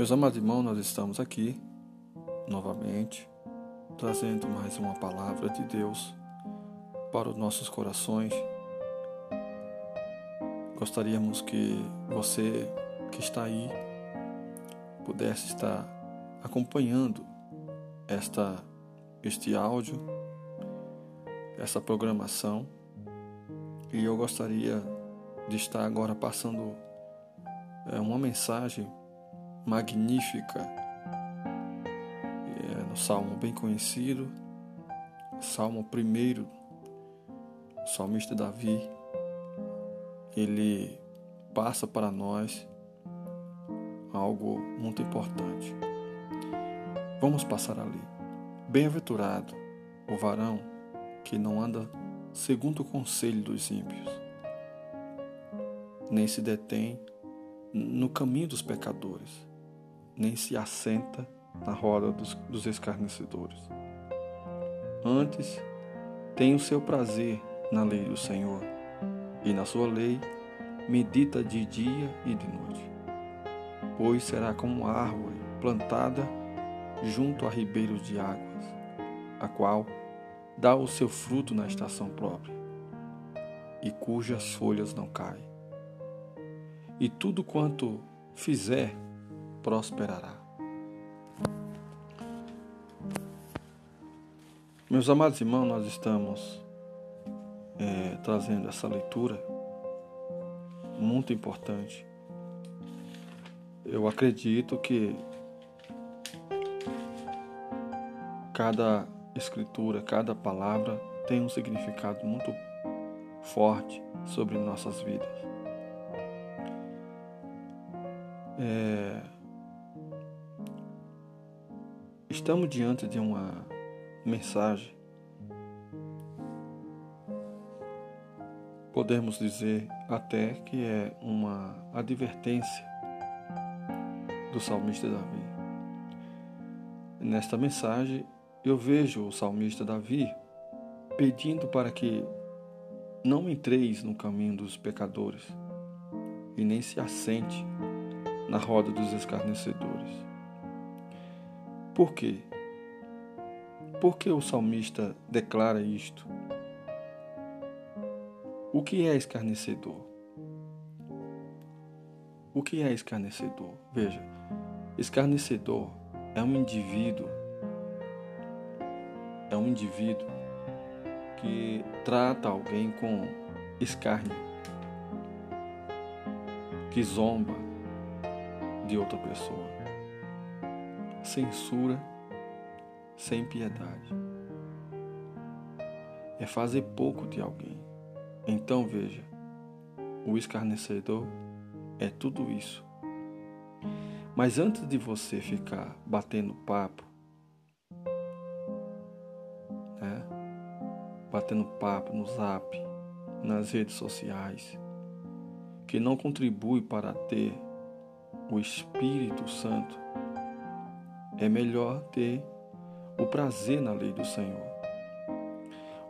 Meus amados irmãos, nós estamos aqui novamente trazendo mais uma palavra de Deus para os nossos corações. Gostaríamos que você que está aí pudesse estar acompanhando esta este áudio, essa programação, e eu gostaria de estar agora passando é, uma mensagem magnífica. É no salmo bem conhecido, Salmo 1, o salmista Davi, ele passa para nós algo muito importante. Vamos passar ali. Bem-aventurado o varão que não anda segundo o conselho dos ímpios, nem se detém no caminho dos pecadores, nem se assenta na roda dos, dos escarnecedores. Antes, tem o seu prazer na lei do Senhor, e na sua lei medita de dia e de noite. Pois será como árvore plantada junto a ribeiros de águas, a qual dá o seu fruto na estação própria, e cujas folhas não caem. E tudo quanto fizer prosperará. Meus amados irmãos, nós estamos é, trazendo essa leitura muito importante. Eu acredito que cada escritura, cada palavra tem um significado muito forte sobre nossas vidas. É, Estamos diante de uma mensagem, podemos dizer até que é uma advertência do salmista Davi. Nesta mensagem, eu vejo o salmista Davi pedindo para que não entreis no caminho dos pecadores e nem se assente na roda dos escarnecedores. Por quê? Por que o salmista declara isto? O que é escarnecedor? O que é escarnecedor? Veja, escarnecedor é um indivíduo, é um indivíduo que trata alguém com escárnio, que zomba de outra pessoa censura sem piedade. É fazer pouco de alguém. Então veja, o escarnecedor é tudo isso. Mas antes de você ficar batendo papo, né? batendo papo no zap, nas redes sociais, que não contribui para ter o Espírito Santo é melhor ter o prazer na lei do Senhor.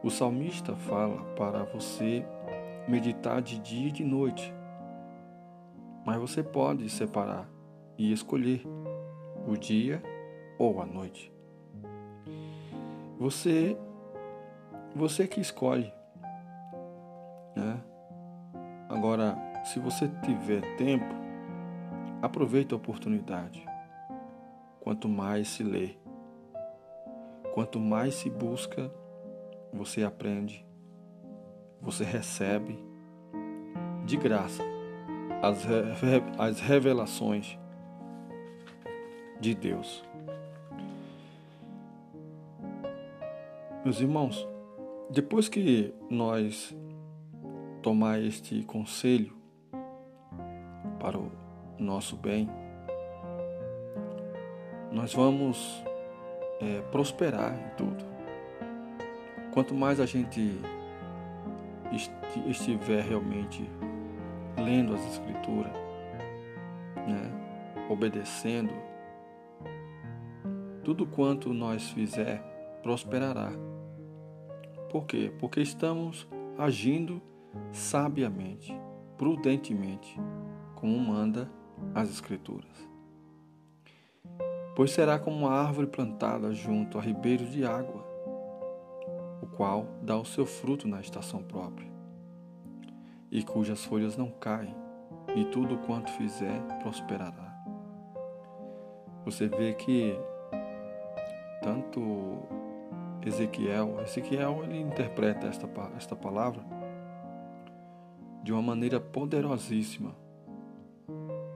O salmista fala para você meditar de dia e de noite, mas você pode separar e escolher o dia ou a noite. Você, você que escolhe. Né? Agora, se você tiver tempo, aproveite a oportunidade. Quanto mais se lê, quanto mais se busca, você aprende, você recebe de graça as, as revelações de Deus. Meus irmãos, depois que nós tomar este conselho para o nosso bem, nós vamos é, prosperar em tudo. Quanto mais a gente estiver realmente lendo as Escrituras, né, obedecendo, tudo quanto nós fizer prosperará. Por quê? Porque estamos agindo sabiamente, prudentemente, como manda as Escrituras. Pois será como uma árvore plantada junto a ribeiros de água, o qual dá o seu fruto na estação própria, e cujas folhas não caem, e tudo quanto fizer prosperará. Você vê que tanto Ezequiel, Ezequiel ele interpreta esta, esta palavra de uma maneira poderosíssima,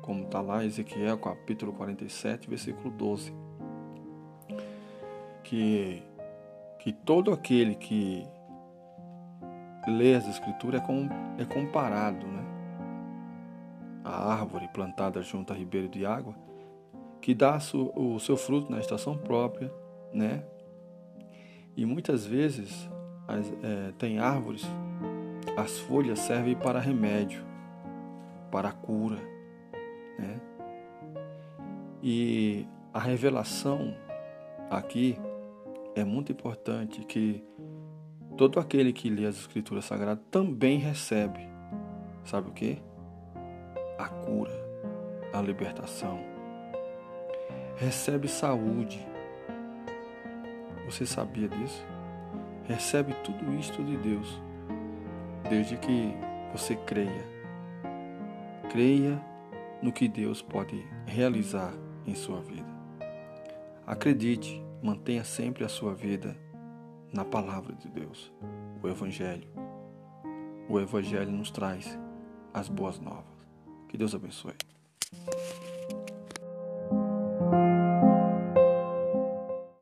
como está lá Ezequiel capítulo 47, versículo 12, que, que todo aquele que lê as escrituras é, com, é comparado, né? A árvore plantada junto a ribeiro de água, que dá o seu fruto na estação própria, né? E muitas vezes as, é, tem árvores, as folhas servem para remédio, para cura, né? E a revelação aqui é muito importante que todo aquele que lê as escrituras sagradas também recebe, sabe o que? A cura, a libertação, recebe saúde você sabia disso? Recebe tudo isto de Deus, desde que você creia. Creia no que Deus pode realizar em sua vida. Acredite, mantenha sempre a sua vida na palavra de Deus, o Evangelho. O Evangelho nos traz as boas novas. Que Deus abençoe.